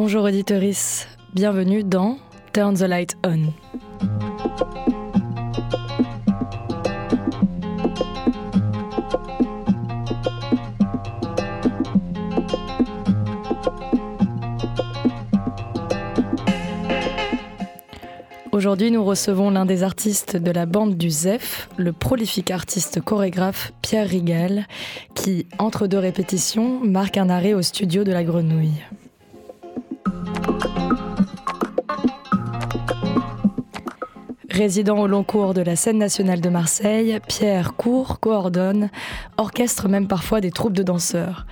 Bonjour auditeurice, bienvenue dans Turn the Light On. Aujourd'hui, nous recevons l'un des artistes de la bande du ZEF, le prolifique artiste chorégraphe Pierre Rigal, qui, entre deux répétitions, marque un arrêt au studio de la Grenouille. Résident au long cours de la scène nationale de Marseille, Pierre court, coordonne, orchestre même parfois des troupes de danseurs.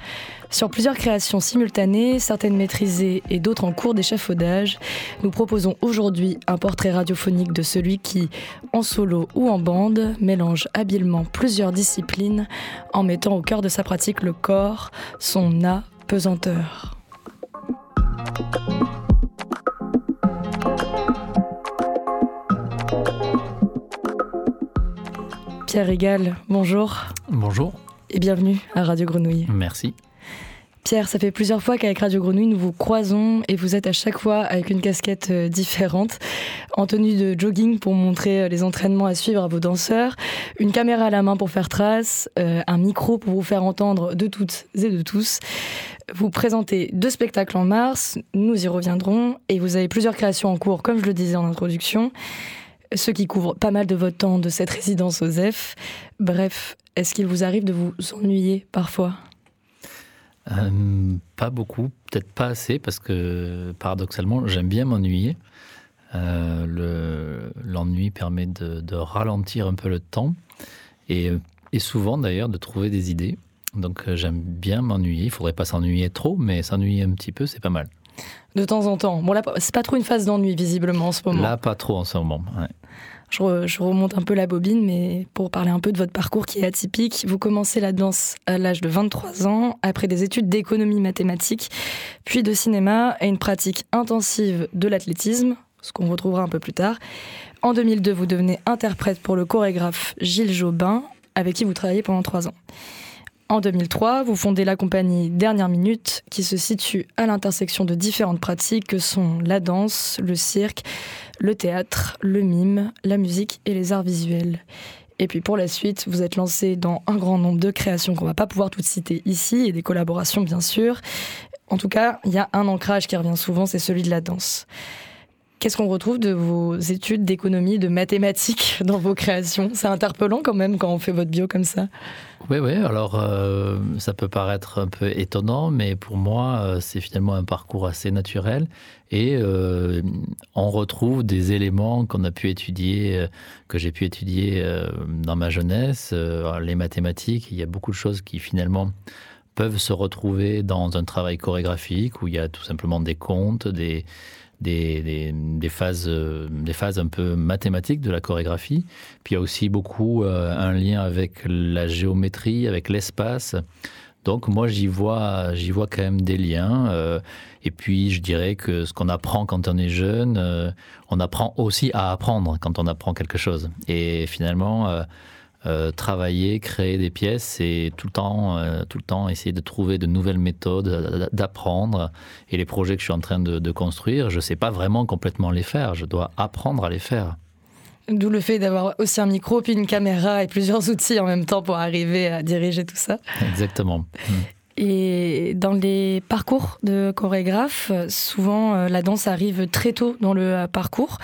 Sur plusieurs créations simultanées, certaines maîtrisées et d'autres en cours d'échafaudage, nous proposons aujourd'hui un portrait radiophonique de celui qui, en solo ou en bande, mélange habilement plusieurs disciplines en mettant au cœur de sa pratique le corps, son apesanteur. Pierre Régal, bonjour Bonjour. et bienvenue à Radio Grenouille. Merci. Pierre, ça fait plusieurs fois qu'avec Radio Grenouille, nous vous croisons et vous êtes à chaque fois avec une casquette euh, différente, en tenue de jogging pour montrer euh, les entraînements à suivre à vos danseurs, une caméra à la main pour faire trace, euh, un micro pour vous faire entendre de toutes et de tous. Vous présentez deux spectacles en mars, nous y reviendrons, et vous avez plusieurs créations en cours, comme je le disais en introduction, ce qui couvre pas mal de votre temps de cette résidence aux ZEF. Bref, est-ce qu'il vous arrive de vous ennuyer parfois? Euh, pas beaucoup, peut-être pas assez, parce que paradoxalement, j'aime bien m'ennuyer. Euh, le- L'ennui permet de, de ralentir un peu le temps et, et souvent d'ailleurs de trouver des idées. Donc euh, j'aime bien m'ennuyer. Il faudrait pas s'ennuyer trop, mais s'ennuyer un petit peu, c'est pas mal. De temps en temps. Bon, là, c'est pas trop une phase d'ennui, visiblement, en ce moment. Là, pas trop en ce moment. ouais. Je, re- je remonte un peu la bobine, mais pour parler un peu de votre parcours qui est atypique, vous commencez la danse à l'âge de 23 ans, après des études d'économie mathématique, puis de cinéma et une pratique intensive de l'athlétisme, ce qu'on retrouvera un peu plus tard. En 2002, vous devenez interprète pour le chorégraphe Gilles Jobin, avec qui vous travaillez pendant trois ans. En 2003, vous fondez la compagnie Dernière Minute, qui se situe à l'intersection de différentes pratiques que sont la danse, le cirque, le théâtre, le mime, la musique et les arts visuels. Et puis pour la suite, vous êtes lancé dans un grand nombre de créations qu'on va pas pouvoir toutes citer ici, et des collaborations bien sûr. En tout cas, il y a un ancrage qui revient souvent, c'est celui de la danse. Qu'est-ce qu'on retrouve de vos études d'économie, de mathématiques dans vos créations? C'est interpellant quand même quand on fait votre bio comme ça. Oui, oui, alors euh, ça peut paraître un peu étonnant, mais pour moi, euh, c'est finalement un parcours assez naturel. Et euh, on retrouve des éléments qu'on a pu étudier, que j'ai pu étudier dans ma jeunesse, les mathématiques. Il y a beaucoup de choses qui finalement peuvent se retrouver dans un travail chorégraphique où il y a tout simplement des comptes, des, des, des, phases, euh, des phases un peu mathématiques de la chorégraphie. Puis il y a aussi beaucoup euh, un lien avec la géométrie, avec l'espace. Donc moi j'y vois, j'y vois quand même des liens. euh, et puis je dirais que ce qu'on apprend quand on est jeune, on apprend aussi à apprendre quand on apprend quelque chose. Et finalement, euh, travailler, créer des pièces, c'est tout le temps, euh, tout le temps essayer de trouver de nouvelles méthodes, euh, d'apprendre. Et les projets que je suis en train de, de construire, je ne sais pas vraiment complètement les faire. Je dois apprendre à les faire. D'où le fait d'avoir aussi un micro, puis une caméra et plusieurs outils en même temps pour arriver à diriger tout ça. Exactement. Et dans les parcours de chorégraphe, souvent euh, la danse arrive très tôt dans le euh, parcours.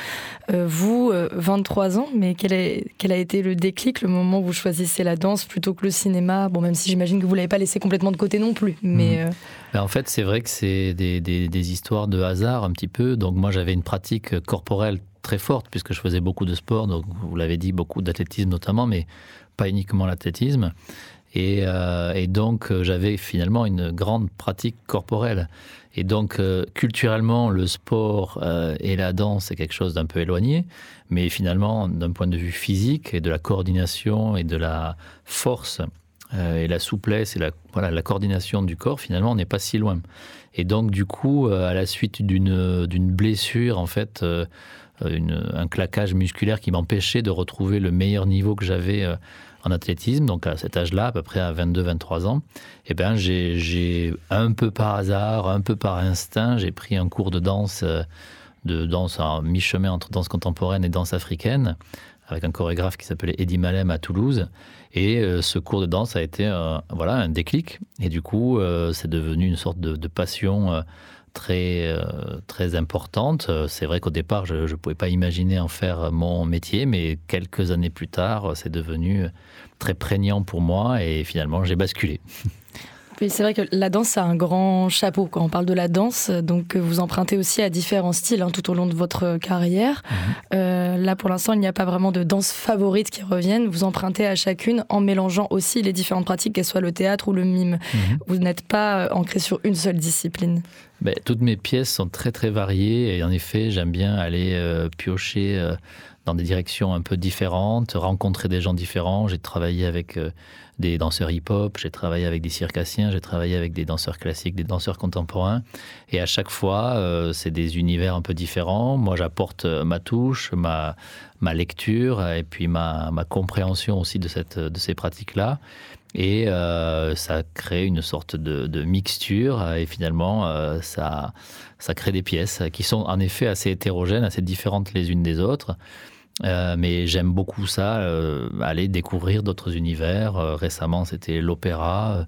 Euh, vous, euh, 23 ans, mais quel, est, quel a été le déclic, le moment où vous choisissez la danse plutôt que le cinéma? Bon, même si j'imagine que vous l'avez pas laissé complètement de côté non plus, mais euh, Ben, en fait, c'est vrai que c'est des, des- des histoires de hasard un petit peu. Donc moi, j'avais une pratique corporelle très forte puisque je faisais beaucoup de sport. Donc vous l'avez dit, beaucoup d'athlétisme notamment, mais pas uniquement l'athlétisme. Et, et donc, j'avais finalement une grande pratique corporelle. Et donc, culturellement, le sport et la danse, c'est quelque chose d'un peu éloigné. Mais finalement, d'un point de vue physique et de la coordination et de la force et la souplesse et la, voilà, la coordination du corps, finalement, on n'est pas si loin. Et donc, du coup, à la suite d'une blessure, en fait, une, un claquage musculaire qui m'empêchait de retrouver le meilleur niveau que j'avais euh, en athlétisme, donc à cet âge-là, à peu près à 22-23 ans, eh ben, j'ai un peu par hasard, un peu par instinct, j'ai pris un cours de danse, euh, de danse à mi-chemin entre danse contemporaine et danse africaine, avec un chorégraphe qui s'appelait Eddie Malem à Toulouse. Et euh, ce cours de danse a été voilà, un déclic. Et du coup, c'est devenu une sorte de, passion très, euh, très importante. C'est vrai qu'au départ, je ne pouvais pas imaginer en faire mon métier, mais quelques années plus tard, c'est devenu très prégnant pour moi et finalement, j'ai basculé. c'est vrai que la danse a un grand chapeau quand on parle de la danse. Donc, vous empruntez aussi à différents styles hein, tout au long de votre carrière. Mhm. Euh, là, pour l'instant, il n'y a pas vraiment de danse favorite qui reviennent. Vous empruntez à chacune en mélangeant aussi les différentes pratiques, qu'elles soient le théâtre ou le mime. Mhm. Vous n'êtes pas euh, ancré sur une seule discipline. Ben, toutes mes pièces sont très très variées et en effet, j'aime bien aller euh, piocher dans des directions un peu différentes, rencontrer des gens différents. J'ai travaillé avec des danseurs hip-hop, j'ai travaillé avec des circassiens, j'ai travaillé avec des danseurs classiques, des danseurs contemporains. Et à chaque fois, euh, c'est des univers un peu différents. Moi, j'apporte euh, ma touche, ma, lecture et puis ma, compréhension aussi de ces pratiques-là. Et euh, ça crée une sorte de, mixture et finalement, ça, ça crée des pièces qui sont en effet assez hétérogènes, assez différentes les unes des autres. Euh, mais j'aime beaucoup ça, euh, aller découvrir d'autres univers. Euh, récemment, c'était l'opéra,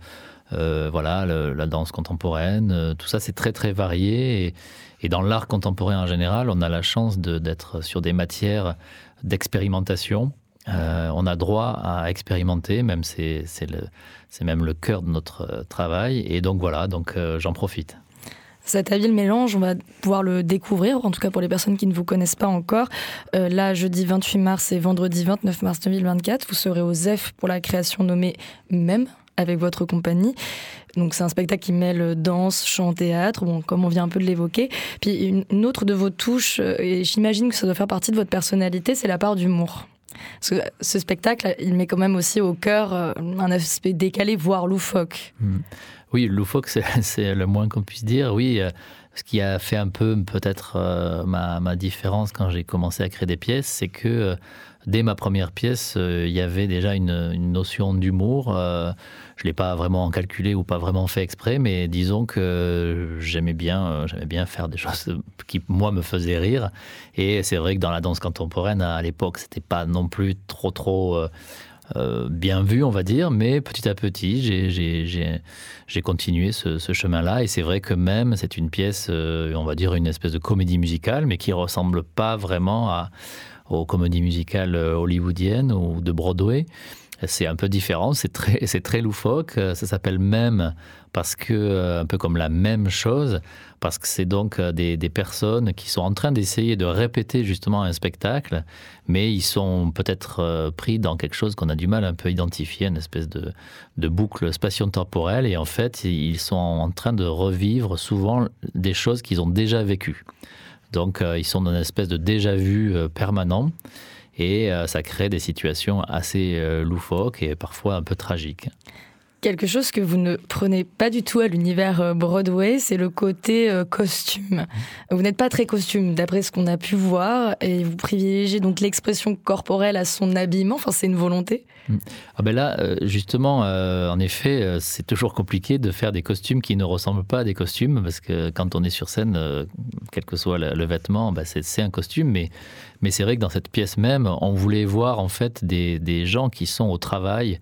voilà, la danse contemporaine. tout ça, c'est très très varié. Et dans l'art contemporain en général, on a la chance d'être sur des matières d'expérimentation. On a droit à expérimenter, même c'est même le cœur de notre travail. Et donc voilà, donc j'en profite. Cet habile mélange, on va pouvoir le découvrir, en tout cas pour les personnes qui ne vous connaissent pas encore. Euh, là, jeudi 28 mars et vendredi 29 mars 2024, vous serez au ZEF pour la création nommée Même avec votre compagnie. Donc c'est un spectacle qui mêle danse, chant, théâtre, bon, comme on vient un peu de l'évoquer. Puis une autre de vos touches, euh, et j'imagine que ça doit faire partie de votre personnalité, c'est la part d'humour. Ce spectacle, il met quand même aussi au cœur euh, un aspect décalé, voire loufoque. Mmh. Oui, loufoque, c'est le moins qu'on puisse dire. Oui, euh, ce qui a fait un peu peut-être euh, ma, différence quand j'ai commencé à créer des pièces, c'est que euh, dès ma première pièce, il y avait déjà une, notion d'humour. je ne l'ai pas vraiment calculé ou pas vraiment fait exprès, mais disons que j'aimais bien, j'aimais bien faire des choses qui, moi, me faisaient rire. Et c'est vrai que dans la danse contemporaine, à l'époque, c'était pas non plus trop, trop euh, bien vu, on va dire, mais petit à petit, j'ai continué ce, chemin-là. Et c'est vrai que même, c'est une pièce, euh, on va dire, une espèce de comédie musicale, mais qui ressemble pas vraiment aux comédies musicales euh, hollywoodiennes ou de Broadway. C'est un peu différent, c'est très, très loufoque. Ça s'appelle même parce que, un peu comme la même chose, parce que c'est donc euh, des, personnes qui sont en train d'essayer de répéter justement un spectacle, mais ils sont peut-être euh, pris dans quelque chose qu'on a du mal un peu identifier, une espèce de, de boucle spatio-temporelle, et en fait, ils sont en train de revivre souvent des choses qu'ils ont déjà vécues. Donc, euh, ils sont dans une espèce de déjà-vu permanent, et ça crée des situations assez loufoques et parfois un peu tragiques quelque chose que vous ne prenez pas du tout à l'univers euh, Broadway, c'est le côté euh, costume. Vous n'êtes pas très costume, d'après ce qu'on a pu voir, et vous privilégiez donc l'expression corporelle à son habillement. Enfin, c'est une volonté. Mm. Ah ben là, euh, justement, en effet, c'est toujours compliqué de faire des costumes qui ne ressemblent pas à des costumes, parce que quand on est sur scène, quel que soit le, vêtement, bah, c'est un costume, mais, mais c'est vrai que dans cette pièce même, on voulait voir en fait des, des gens qui sont au travail.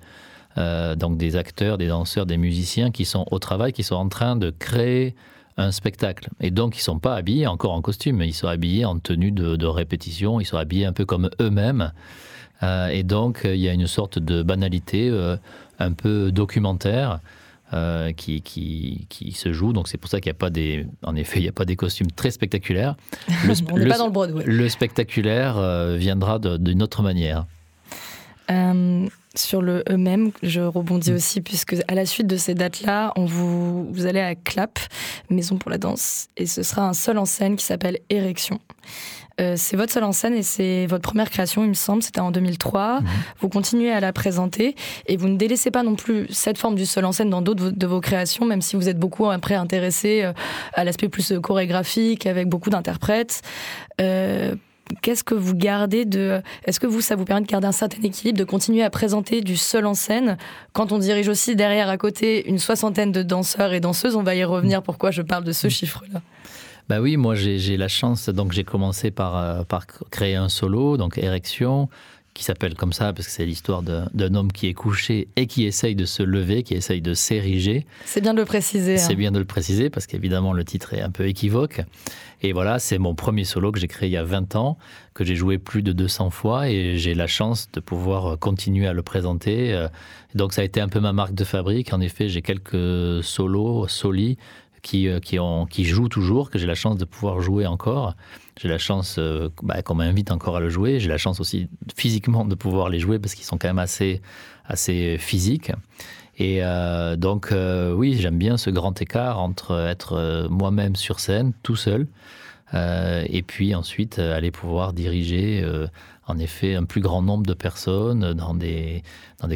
Euh, donc des acteurs, des danseurs, des musiciens qui sont au travail, qui sont en train de créer un spectacle. Et donc, ils ne sont pas habillés encore en costume, ils sont habillés en tenue de, répétition, ils sont habillés un peu comme eux-mêmes. Euh, et donc, il y a une sorte de banalité euh, un peu documentaire. qui, qui, qui, se joue. Donc c'est pour ça qu'il n'y a pas des, en effet, il n'y a pas des costumes très spectaculaires. Le, On n'est pas dans le Broadway. Le spectaculaire viendra d'une autre manière. Euh, sur le eux-mêmes. Je rebondis mm. aussi puisque à la suite de ces dates-là, on vous, vous allez à Clap, Maison pour la danse, et ce sera un seul en scène qui s'appelle Érection. Euh, c'est votre seule en scène et c'est votre première création, il me semble, c'était en 2003. Mhm. Vous continuez à la présenter et vous ne délaissez pas non plus cette forme du seul en scène dans d'autres de vos créations, même si vous êtes beaucoup après intéressé euh, à l'aspect plus chorégraphique avec beaucoup d'interprètes. Euh, qu'est-ce que vous gardez de. Est-ce que vous, ça vous permet de garder un certain équilibre, de continuer à présenter du seul en scène? Quand on dirige aussi derrière à côté une soixantaine de danseurs et danseuses On va y revenir pourquoi je parle de ce chiffre-là? Bah oui, moi j'ai la chance, donc j'ai commencé par, euh, par créer un solo, donc Érection, qui s'appelle comme ça parce que c'est l'histoire d'un homme qui est couché et qui essaye de se lever, qui essaye de s'ériger. C'est bien de le préciser. C'est hein. bien de le préciser parce qu'évidemment le titre est un peu équivoque. Et voilà, c'est mon premier solo que j'ai créé il y a 20 ans, que j'ai joué plus de 200 fois et j'ai la chance de pouvoir continuer à le présenter. Euh, donc ça a été un peu ma marque de fabrique. En effet, j'ai quelques solos, solis qui, euh, qui, jouent toujours, que j'ai la chance de pouvoir jouer encore. J'ai la chance euh, bah, qu'on m'invite encore à le jouer. J'ai la chance aussi physiquement de pouvoir les jouer parce qu'ils sont quand même assez, physiques. Et euh, donc, oui, j'aime bien ce grand écart entre être moi-même sur scène, tout seul, et puis ensuite aller pouvoir diriger, en effet, un plus grand nombre de personnes dans des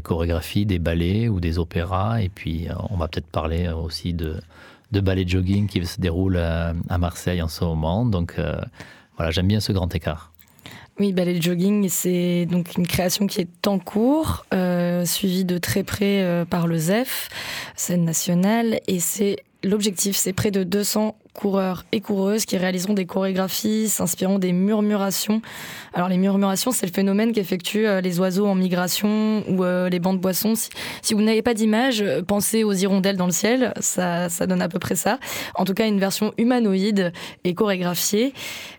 chorégraphies, des ballets ou des opéras. Et puis, on va peut-être parler aussi de, de ballet jogging qui se déroule à, Marseille en ce moment. Donc euh, voilà, j'aime bien ce grand écart. Oui, ballet jogging, c'est donc une création qui est en cours, euh, suivie de très près euh, par le ZEF, scène nationale, et c'est l'objectif, c'est près de 200 coureurs et coureuses qui réaliseront des chorégraphies s'inspirant des murmurations. Alors les murmurations, c'est le phénomène qu'effectuent euh, les oiseaux en migration ou euh, les bancs de boissons. Si, vous n'avez pas d'image, euh, pensez aux hirondelles dans le ciel, ça, ça, donne à peu près ça. En tout cas, une version humanoïde et chorégraphiée.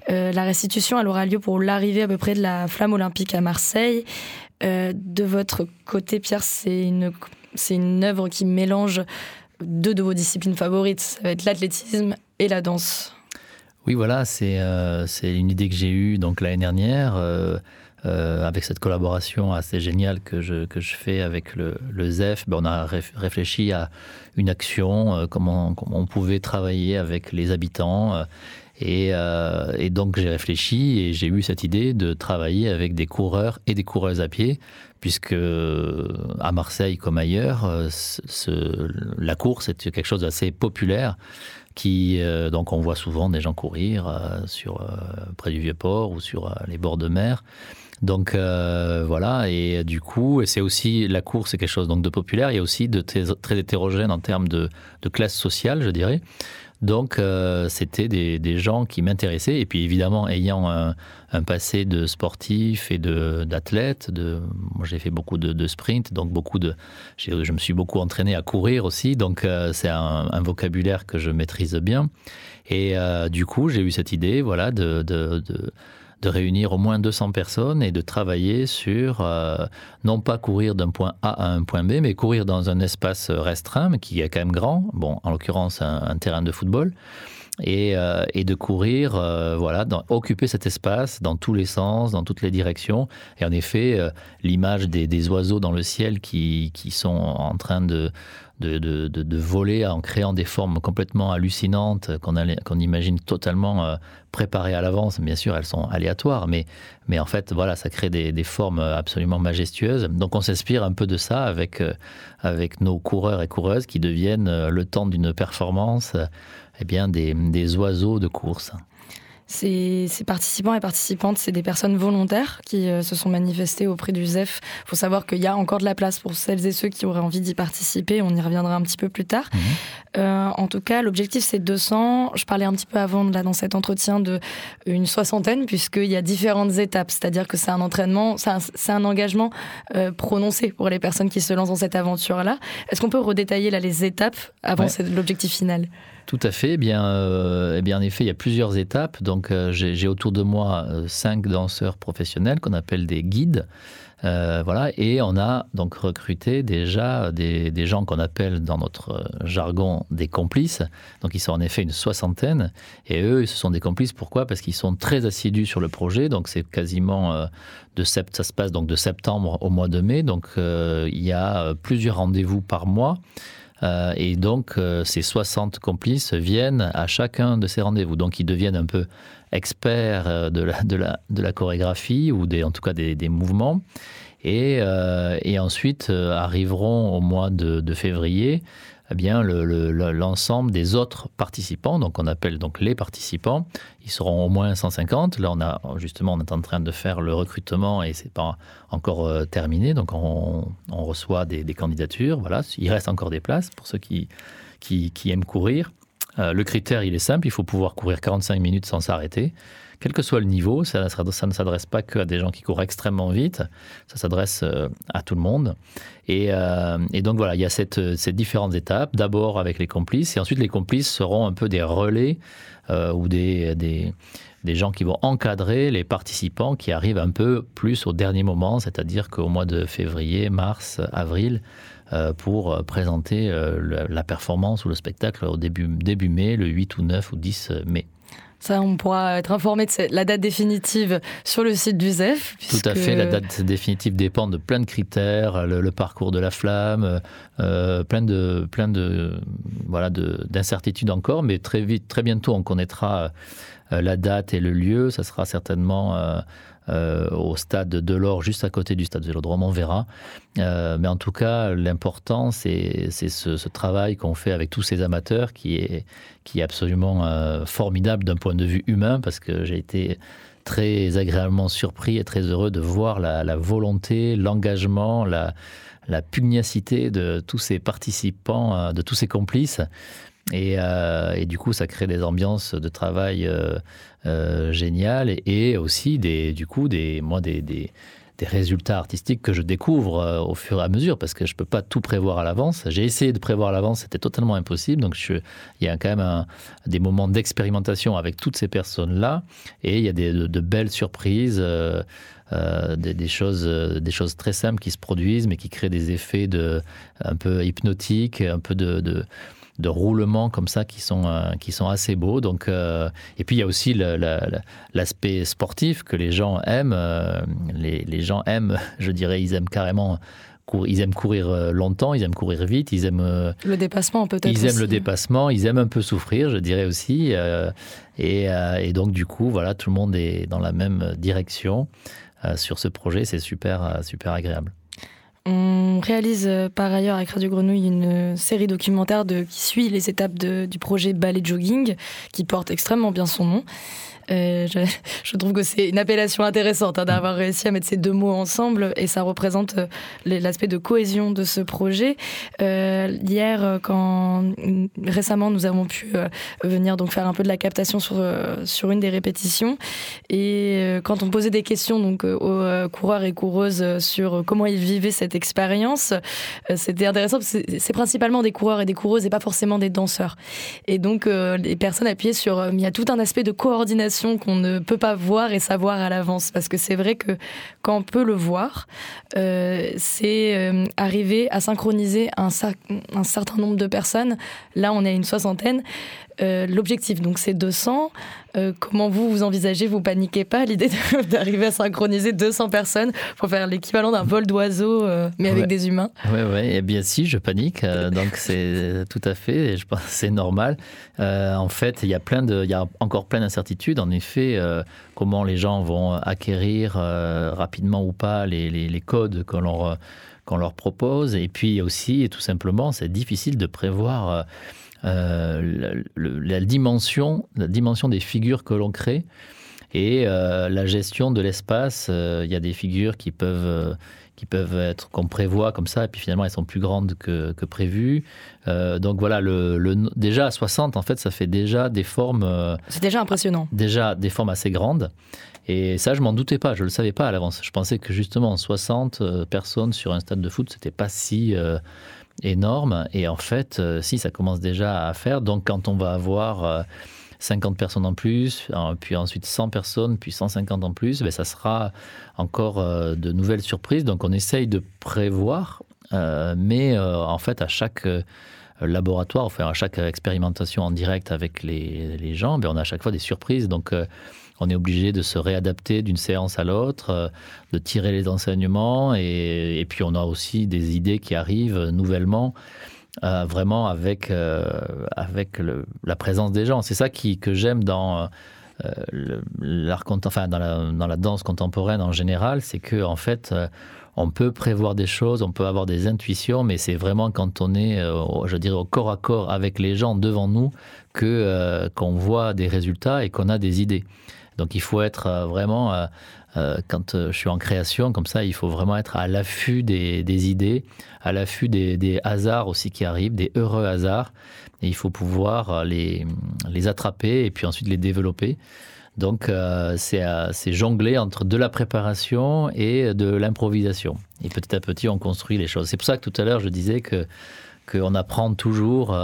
la restitution, elle aura lieu pour l'arrivée à peu près de la flamme olympique à Marseille. de votre côté, Pierre, c'est une, c'est une œuvre qui mélange deux de vos disciplines favorites. Ça va être l'athlétisme et la danse. Oui, voilà, c'est euh, une idée que j'ai eue donc l'année dernière. Euh, euh, avec cette collaboration assez géniale que je, que je fais avec le, ZEF, ben on a réfléchi à une action, comment, comment, on pouvait travailler avec les habitants. Et, et, donc j'ai réfléchi et j'ai eu cette idée de travailler avec des coureurs et des coureuses à pied puisque à Marseille comme ailleurs, euh, la course est quelque chose d'assez populaire. Qui, euh, donc on voit souvent des gens courir euh, sur, près du Vieux-Port ou sur les bords de mer. Donc voilà, et du coup, c'est aussi la course, c'est quelque chose donc de populaire, il y a aussi de très, hétérogène en termes de, de classe sociale, je dirais. Donc, euh, c'était des, gens qui m'intéressaient. Et puis, évidemment, ayant un, passé de sportif et d'athlète, de, moi j'ai fait beaucoup de, sprint, donc beaucoup de, je me suis beaucoup entraîné à courir aussi. Donc, euh, c'est un, vocabulaire que je maîtrise bien. Et euh, du coup, j'ai eu cette idée, voilà, de de réunir au moins 200 personnes et de travailler sur, euh, non pas courir d'un point A à un point B, mais courir dans un espace restreint, mais qui est quand même grand, bon, en l'occurrence un, terrain de football, et, euh, et de courir, euh, voilà, dans, occuper cet espace dans tous les sens, dans toutes les directions. Et en effet, l'image des, des, oiseaux dans le ciel qui, qui sont en train de de, de, de, voler en créant des formes complètement hallucinantes qu'on imagine totalement euh, préparées à l'avance. Bien sûr, elles sont aléatoires, mais, mais en fait, voilà, ça crée des, des formes absolument majestueuses. Donc on s'inspire un peu de ça avec, euh, avec nos coureurs et coureuses qui deviennent, euh, le temps d'une performance, eh bien, des, des oiseaux de course. Ces, participants et participantes, c'est des personnes volontaires qui euh, se sont manifestées auprès du ZEF. Il faut savoir qu'il y a encore de la place pour celles et ceux qui auraient envie d'y participer. On y reviendra un petit peu plus tard. Mhm. Euh, en tout cas, l'objectif, c'est 200. Je parlais un petit peu avant, là, dans cet entretien, de une soixantaine, puisqu'il y a différentes étapes. C'est-à-dire que c'est un entraînement, c'est un, engagement euh, prononcé pour les personnes qui se lancent dans cette aventure-là. Est-ce qu'on peut redétailler là, les étapes avant l'objectif final? Tout à fait. Eh bien, euh, eh bien, en effet, il y a plusieurs étapes. Donc, euh, j'ai autour de moi euh, cinq danseurs professionnels qu'on appelle des guides. voilà, et on a donc recruté déjà des, des gens qu'on appelle dans notre jargon des complices. Donc ils sont en effet une soixantaine. Et eux, ce sont des complices. Pourquoi? Parce qu'ils sont très assidus sur le projet. Donc c'est quasiment de sept, ça se passe donc de septembre au mois de mai. Donc il y a plusieurs rendez-vous par mois. Euh, et donc, euh, ces 60 complices viennent à chacun de ces rendez-vous. Donc, ils deviennent un peu experts euh, de la, de la, de la chorégraphie ou des, en tout cas des, mouvements. Et, et ensuite arriveront au mois de février eh bien l'ensemble des autres participants, donc on appelle donc les participants, ils seront au moins 150. Là, on a justement, on est en train de faire le recrutement et c'est pas encore euh, terminé, donc on, reçoit des, candidatures. Voilà, il reste encore des places pour ceux qui, qui, aiment courir. Euh, le critère, il est simple, il faut pouvoir courir 45 minutes sans s'arrêter quel que soit le niveau. Ça, ne s'adresse pas qu'à des gens qui courent extrêmement vite, ça s'adresse euh, à tout le monde. Euh, et, donc voilà, il y a ces différentes étapes, d'abord avec les complices, et ensuite les complices seront un peu des relais euh, ou des, des, des, gens qui vont encadrer les participants qui arrivent un peu plus au dernier moment, c'est-à-dire qu'au mois de février, mars, avril, pour présenter la performance ou le spectacle au début, début mai, le 8 ou 9 ou 10 mai. Ça, on pourra être informé de la date définitive sur le site du ZEF. Tout à fait, la date définitive dépend de plein de critères, le, parcours de la flamme, euh, plein de, plein de, voilà, d'incertitudes encore, mais très vite, très bientôt, on connaîtra euh, la date et le lieu. Ça sera certainement euh, euh, au stade de Delors, juste à côté du stade Vélodrome, on verra. Euh, mais en tout cas, l'important, c'est ce, ce, travail qu'on fait avec tous ces amateurs qui est, qui est absolument euh, formidable d'un point de vue humain, parce que j'ai été très agréablement surpris et très heureux de voir la, la volonté, l'engagement, la, la pugnacité de tous ces participants, de tous ces complices. Et, euh, et, du coup, ça crée des ambiances de travail euh, euh, géniales et, aussi des, du coup, des, moi, des, des, résultats artistiques que je découvre au fur et à mesure parce que je peux pas tout prévoir à l'avance. J'ai essayé de prévoir à l'avance, c'était totalement impossible. Donc, il y a quand même des moments d'expérimentation avec toutes ces personnes-là et il y a des, de, belles surprises. Des, choses, des choses très simples qui se produisent, mais qui créent des effets de, un peu hypnotiques, un peu de, de roulements comme ça qui sont, euh, qui sont assez beaux. Donc, euh, et puis il y a aussi l'aspect sportif que les gens aiment. Euh, les, les, gens aiment, je dirais, ils aiment carrément. Ils aiment courir longtemps, ils aiment courir vite, ils aiment le dépassement peut-être. Ils aiment le dépassement, ils aiment un peu souffrir, je dirais aussi. Et, et, donc du coup, voilà, tout le monde est dans la même direction sur ce projet. C'est super, super agréable. On réalise euh, par ailleurs avec Radio Grenouille une série documentaire qui suit les étapes du projet Ballet Jogging, qui porte extrêmement bien son nom. Euh, je, je, trouve que c'est une appellation intéressante hein, d'avoir réussi à mettre ces deux mots ensemble et ça représente euh, l'aspect de cohésion de ce projet. Euh, hier, quand récemment nous avons pu euh, venir donc faire un peu de la captation sur sur une des répétitions et quand on posait des questions donc aux coureurs et coureuses sur comment ils vivaient cette expérience, c'était intéressant. C'est principalement des coureurs et des coureuses et pas forcément des danseurs. Et donc les personnes appuyaient sur il y a tout un aspect de coordination qu'on ne peut pas voir et savoir à l'avance. Parce que c'est vrai que quand on peut le voir, euh, c'est euh, arriver à synchroniser un, un, certain nombre de personnes. Là, on est à une soixantaine. Euh, l'objectif, donc c'est 200. Euh, comment vous vous envisagez Vous paniquez pas l'idée d'arriver à synchroniser 200 personnes pour faire l'équivalent d'un vol d'oiseau, euh, mais avec des humains? Oui, oui. Eh bien si, je panique. donc c'est tout à fait. Et je pense c'est normal. en fait, il y a plein de, il y a encore plein d'incertitudes. En effet, comment les gens vont acquérir rapidement ou pas les, les, les codes qu'on leur qu'on leur propose. Et puis aussi, tout simplement, c'est difficile de prévoir euh, la, dimension, la dimension des figures que l'on crée et euh, la gestion de l'espace. Euh, il y a des figures qui peuvent qui peuvent être qu'on prévoit comme ça, et puis finalement elles sont plus grandes que, que prévu. donc voilà, le, le, déjà à 60, en fait, ça fait déjà des formes. C'est déjà impressionnant. Déjà des formes assez grandes. Et ça, je m'en doutais pas, je le savais pas à l'avance. Je pensais que justement 60 personnes sur un stade de foot, c'était pas si énorme. Et en fait, si, ça commence déjà à faire. Donc, quand on va avoir 50 personnes en plus, puis ensuite 100 personnes, puis 150 en plus, ben, ça sera encore de nouvelles surprises. Donc, on essaye de prévoir, mais en fait, à chaque laboratoire, enfin à chaque expérimentation en direct avec les, les gens, ben, on a à chaque fois des surprises. Donc on est obligé de se réadapter d'une séance à l'autre, euh, de tirer les enseignements, et, puis on a aussi des idées qui arrivent nouvellement. Euh, vraiment avec, euh, avec la présence des gens. C'est ça qui, que j'aime dans, enfin, dans, la, dans la danse contemporaine en général, c'est que en fait, on peut prévoir des choses, on peut avoir des intuitions, mais c'est vraiment quand on est, je dirais, au corps à corps avec les gens devant nous que qu'on voit des résultats et qu'on a des idées. Donc il faut être euh, vraiment, euh, euh, quand je suis en création, comme ça, il faut vraiment être à l'affût des, idées, à l'affût des, hasards aussi qui arrivent, des heureux hasards. Et il faut pouvoir les, les attraper et puis ensuite les développer. Donc c'est jongler entre de la préparation et de l'improvisation. Et petit à petit, on construit les choses. C'est pour ça que tout à l'heure, je disais que qu'on apprend toujours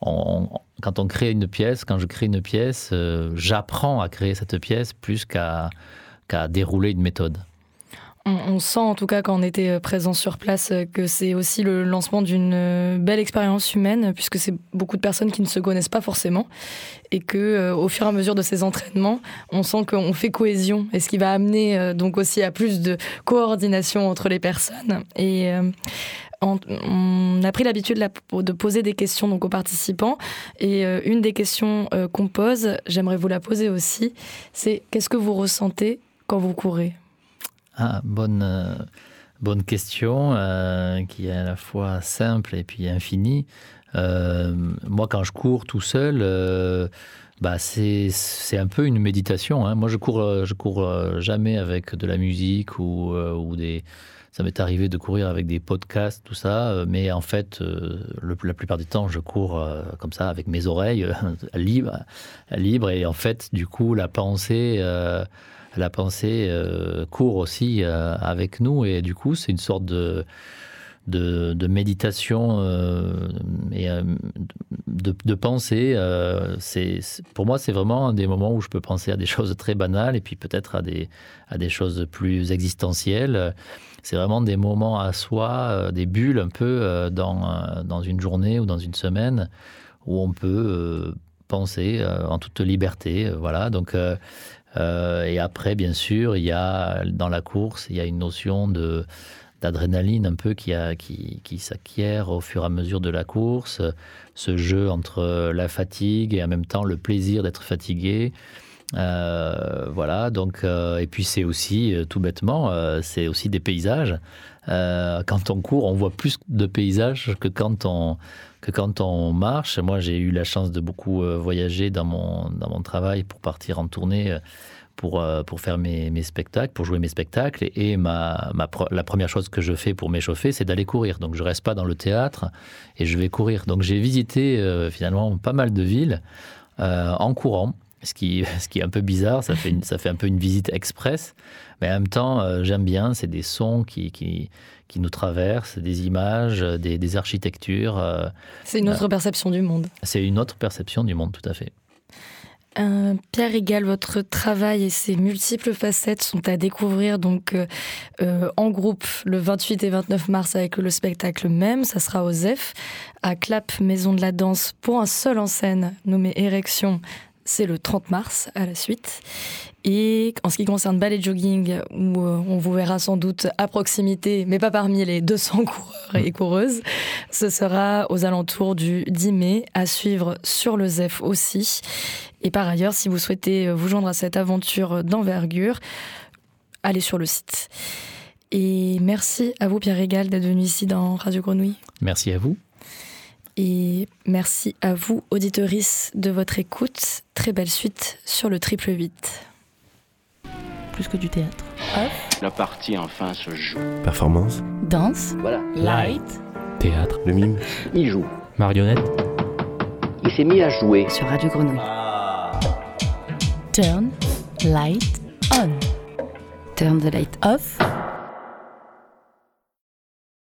quand on crée une pièce, quand je crée une pièce, euh, j'apprends à créer cette pièce plus qu'à dérouler une méthode. On, sent en tout cas quand on était euh, présent sur place euh, que c'est aussi le lancement d'une belle expérience humaine puisque c'est beaucoup de personnes qui ne se connaissent pas forcément. Et que au fur et à mesure de ces entraînements, on sent qu'on fait cohésion. Et ce qui va amener donc aussi à plus de coordination entre les personnes. Et on, a pris l'habitude de poser des questions donc aux participants. Et euh, une des questions euh, qu'on pose, j'aimerais vous la poser aussi, c'est qu'est-ce que vous ressentez quand vous courez? Ah, bonne, euh, bonne question, qui est à la fois simple et puis infinie. moi, quand je cours tout seul, bah c'est un peu une méditation. Hein. Moi, je cours, je cours jamais avec de la musique ou, ou des ça m'est arrivé de courir avec des podcasts, tout ça, euh, mais en fait, euh, la plupart du temps, je cours euh, comme ça avec mes oreilles libres, libre, et en fait, du coup, la pensée, la pensée court aussi avec nous, et du coup, c'est une sorte de de, méditation et de, pensée. c'est, pour moi, c'est vraiment des moments où je peux penser à des choses très banales et puis peut-être à des, à des choses plus existentielles c'est vraiment des moments à soi, euh, des bulles un peu euh, dans, euh, dans une journée ou dans une semaine où on peut penser en toute liberté. voilà. Donc, et après, bien sûr, il y a dans la course, il y a une notion de d'adrénaline un peu qui, qui s'acquiert au fur et à mesure de la course, ce jeu entre la fatigue et en même temps le plaisir d'être fatigué. Euh, voilà, donc, euh, et puis c'est aussi, euh, tout bêtement, c'est aussi des paysages. quand on court, on voit plus de paysages que quand on, que quand on marche. Moi, j'ai eu la chance de beaucoup voyager dans mon, dans mon travail pour partir en tournée. Pour, pour faire mes, mes, spectacles, pour jouer mes spectacles. Et ma, ma, la première chose que je fais pour m'échauffer, c'est d'aller courir. Donc je reste pas dans le théâtre et je vais courir. Donc j'ai visité finalement pas mal de villes en courant ce qui, ce qui est un peu bizarre, ça fait, ça fait un peu une visite express, mais en même temps, euh, j'aime bien, c'est des sons qui, qui, qui, nous traversent, des images, des, des architectures. Euh, c'est une autre euh, perception du monde. C'est une autre perception du monde, tout à fait. Pierre Régal, votre travail et ses multiples facettes sont à découvrir donc en groupe le 28 et 29 mars avec le spectacle même. Ça sera au ZEF, à Clap, Maison de la Danse, pour un seul en scène nommé Érection c'est le 30 mars à la suite. Et en ce qui concerne Ballet Jogging, où euh, on vous verra sans doute à proximité, mais pas parmi les 200 coureurs et coureuses, ce sera aux alentours du 10 mai, à suivre sur le ZEF aussi. Et par ailleurs, si vous souhaitez vous joindre à cette aventure d'envergure, allez sur le site. Et merci à vous, Pierre Régal, d'être venu ici dans Radio Grenouille. Merci à vous. Et merci à vous, auditorices, de votre écoute. Très belle suite sur le triple 8. Plus que du théâtre. La partie enfin se joue. Performance. Danse. Voilà. Light. Théâtre. Le mime. Il joue. Marionnette. Il s'est mis à jouer. Sur Radio Grenouille. Turn. Light. On. Turn the light off.